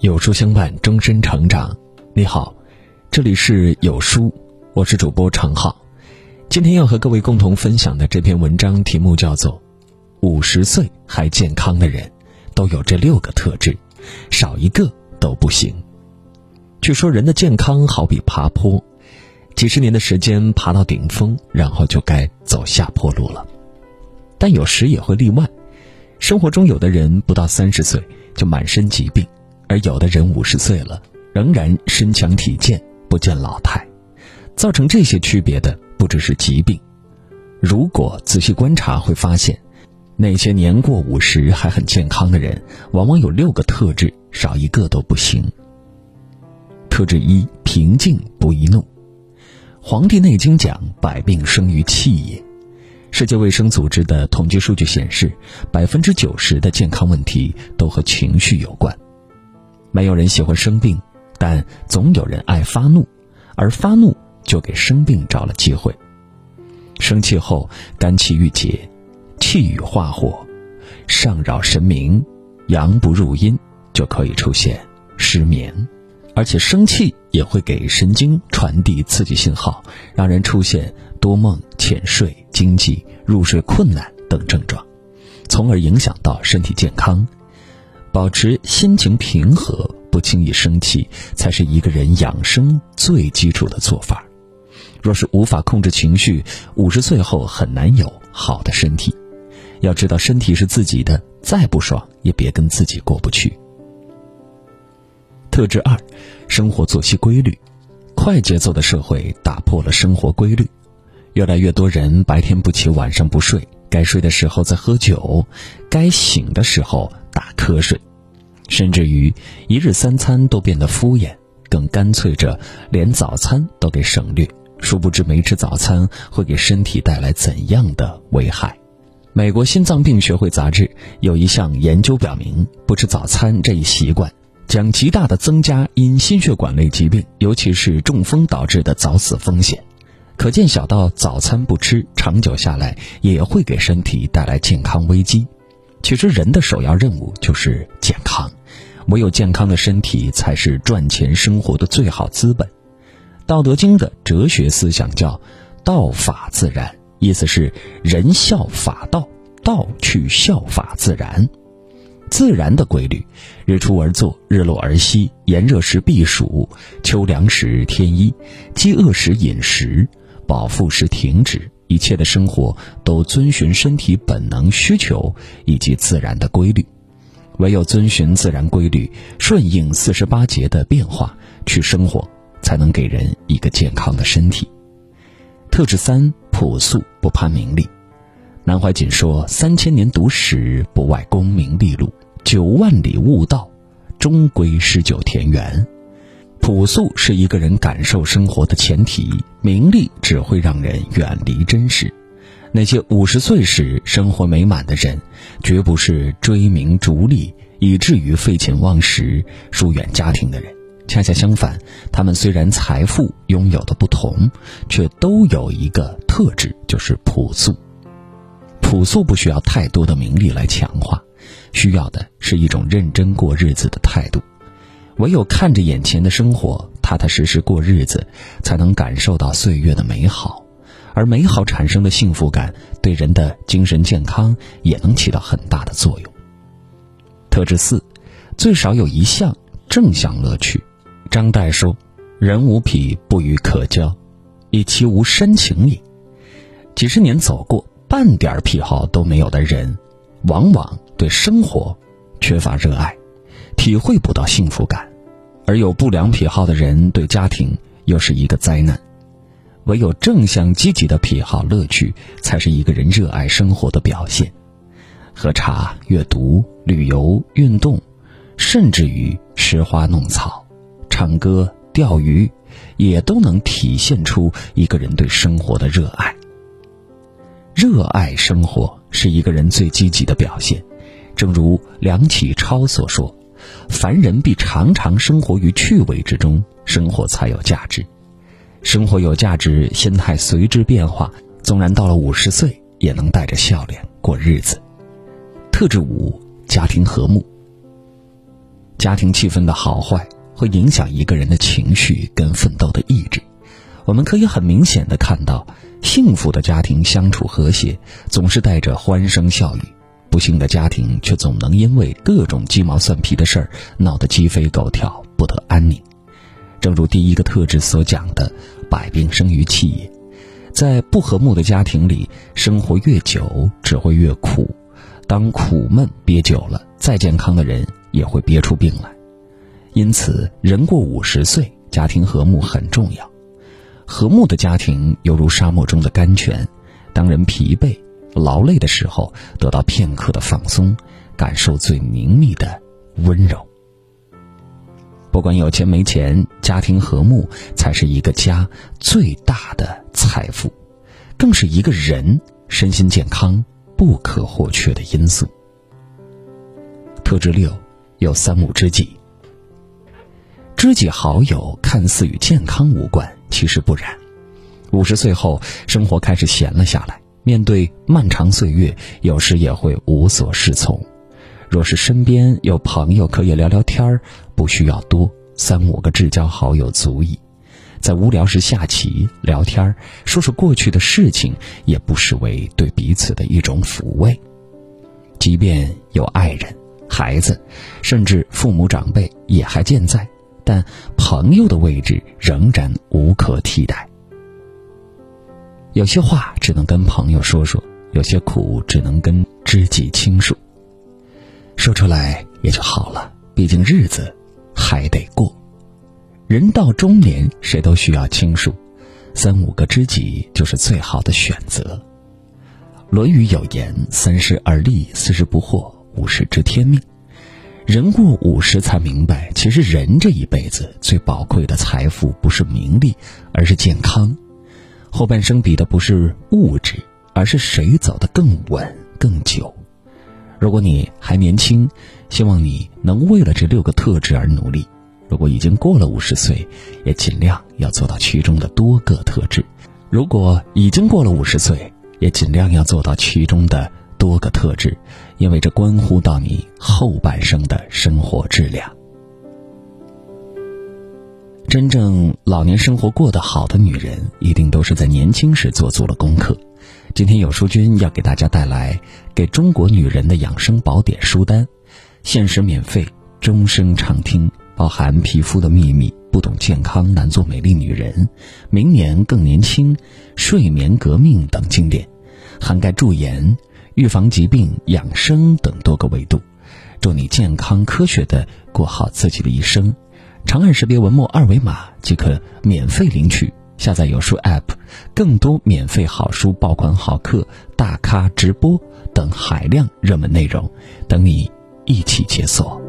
有书相伴，终身成长。你好，这里是有书，我是主播常浩。今天要和各位共同分享的这篇文章题目叫做《五十岁还健康的人都有这六个特质，少一个都不行》。据说人的健康好比爬坡，几十年的时间爬到顶峰，然后就该走下坡路了。但有时也会例外，生活中有的人不到三十岁就满身疾病。而有的人五十岁了，仍然身强体健，不见老态。造成这些区别的不只是疾病。如果仔细观察，会发现，那些年过五十还很健康的人，往往有六个特质，少一个都不行。特质一：平静不易怒。《黄帝内经》讲：“百病生于气也。”世界卫生组织的统计数据显示，百分之九十的健康问题都和情绪有关。没有人喜欢生病，但总有人爱发怒，而发怒就给生病找了机会。生气后肝气郁结，气郁化火，上扰神明，阳不入阴，就可以出现失眠。而且生气也会给神经传递刺激信号，让人出现多梦、浅睡、惊悸、入睡困难等症状，从而影响到身体健康。保持心情平和，不轻易生气，才是一个人养生最基础的做法。若是无法控制情绪，五十岁后很难有好的身体。要知道，身体是自己的，再不爽也别跟自己过不去。特质二，生活作息规律。快节奏的社会打破了生活规律，越来越多人白天不起，晚上不睡，该睡的时候在喝酒，该醒的时候。打瞌睡，甚至于一日三餐都变得敷衍，更干脆着连早餐都给省略。殊不知没吃早餐会给身体带来怎样的危害？美国心脏病学会杂志有一项研究表明，不吃早餐这一习惯将极大的增加因心血管类疾病，尤其是中风导致的早死风险。可见，小到早餐不吃，长久下来也会给身体带来健康危机。其实人的首要任务就是健康，唯有健康的身体才是赚钱生活的最好资本。《道德经》的哲学思想叫“道法自然”，意思是人效法道，道去效法自然。自然的规律，日出而作，日落而息，炎热时避暑，秋凉时添衣，饥饿时饮食，饱腹时停止。一切的生活都遵循身体本能需求以及自然的规律，唯有遵循自然规律，顺应四十八节的变化去生活，才能给人一个健康的身体。特质三：朴素不攀名利。南怀瑾说：“三千年读史，不外功名利禄；九万里悟道，终归诗酒田园。”朴素是一个人感受生活的前提，名利只会让人远离真实。那些五十岁时生活美满的人，绝不是追名逐利以至于废寝忘食、疏远家庭的人。恰恰相反，他们虽然财富拥有的不同，却都有一个特质，就是朴素。朴素不需要太多的名利来强化，需要的是一种认真过日子的态度。唯有看着眼前的生活，踏踏实实过日子，才能感受到岁月的美好，而美好产生的幸福感，对人的精神健康也能起到很大的作用。特质四，最少有一项正向乐趣。张岱说：“人无癖不与可交，以其无深情也。”几十年走过，半点癖好都没有的人，往往对生活缺乏热爱。体会不到幸福感，而有不良癖好的人对家庭又是一个灾难。唯有正向积极的癖好乐趣，才是一个人热爱生活的表现。喝茶、阅读、旅游、运动，甚至于拾花弄草、唱歌、钓鱼，也都能体现出一个人对生活的热爱。热爱生活是一个人最积极的表现。正如梁启超所说。凡人必常常生活于趣味之中，生活才有价值。生活有价值，心态随之变化。纵然到了五十岁，也能带着笑脸过日子。特质五：家庭和睦。家庭气氛的好坏会影响一个人的情绪跟奋斗的意志。我们可以很明显的看到，幸福的家庭相处和谐，总是带着欢声笑语；不幸的家庭却总能因为各种鸡毛蒜皮的事儿闹得鸡飞狗跳，不得安宁。正如第一个特质所讲的，“百病生于气也”。在不和睦的家庭里，生活越久只会越苦。当苦闷憋久了，再健康的人也会憋出病来。因此，人过五十岁，家庭和睦很重要。和睦的家庭犹如沙漠中的甘泉，当人疲惫、劳累的时候，得到片刻的放松，感受最宁谧的温柔。不管有钱没钱，家庭和睦才是一个家最大的财富，更是一个人身心健康不可或缺的因素。特质六，有三五知己。知己好友看似与健康无关，其实不然。五十岁后，生活开始闲了下来，面对漫长岁月，有时也会无所适从。若是身边有朋友可以聊聊天儿，不需要多，三五个至交好友足矣。在无聊时下棋聊天儿，说说过去的事情，也不失为对彼此的一种抚慰。即便有爱人、孩子，甚至父母长辈也还健在，但朋友的位置仍然无可替代。有些话只能跟朋友说说，有些苦只能跟知己倾诉。说出来也就好了，毕竟日子还得过。人到中年，谁都需要倾诉，三五个知己就是最好的选择。《论语》有言：“三十而立，四十不惑，五十知天命。”人过五十才明白，其实人这一辈子最宝贵的财富不是名利，而是健康。后半生比的不是物质，而是谁走得更稳、更久。如果你还年轻，希望你能为了这六个特质而努力；如果已经过了五十岁，也尽量要做到其中的多个特质；如果已经过了五十岁，也尽量要做到其中的多个特质，因为这关乎到你后半生的生活质量。真正老年生活过得好的女人，一定都是在年轻时做足了功课。今天有书君要给大家带来给中国女人的养生宝典书单，限时免费，终生畅听，包含皮肤的秘密、不懂健康难做美丽女人、明年更年轻、睡眠革命等经典，涵盖驻颜、预防疾病、养生等多个维度，祝你健康科学的过好自己的一生。长按识别文末二维码即可免费领取。下载有书 App，更多免费好书、爆款好课、大咖直播等海量热门内容，等你一起解锁。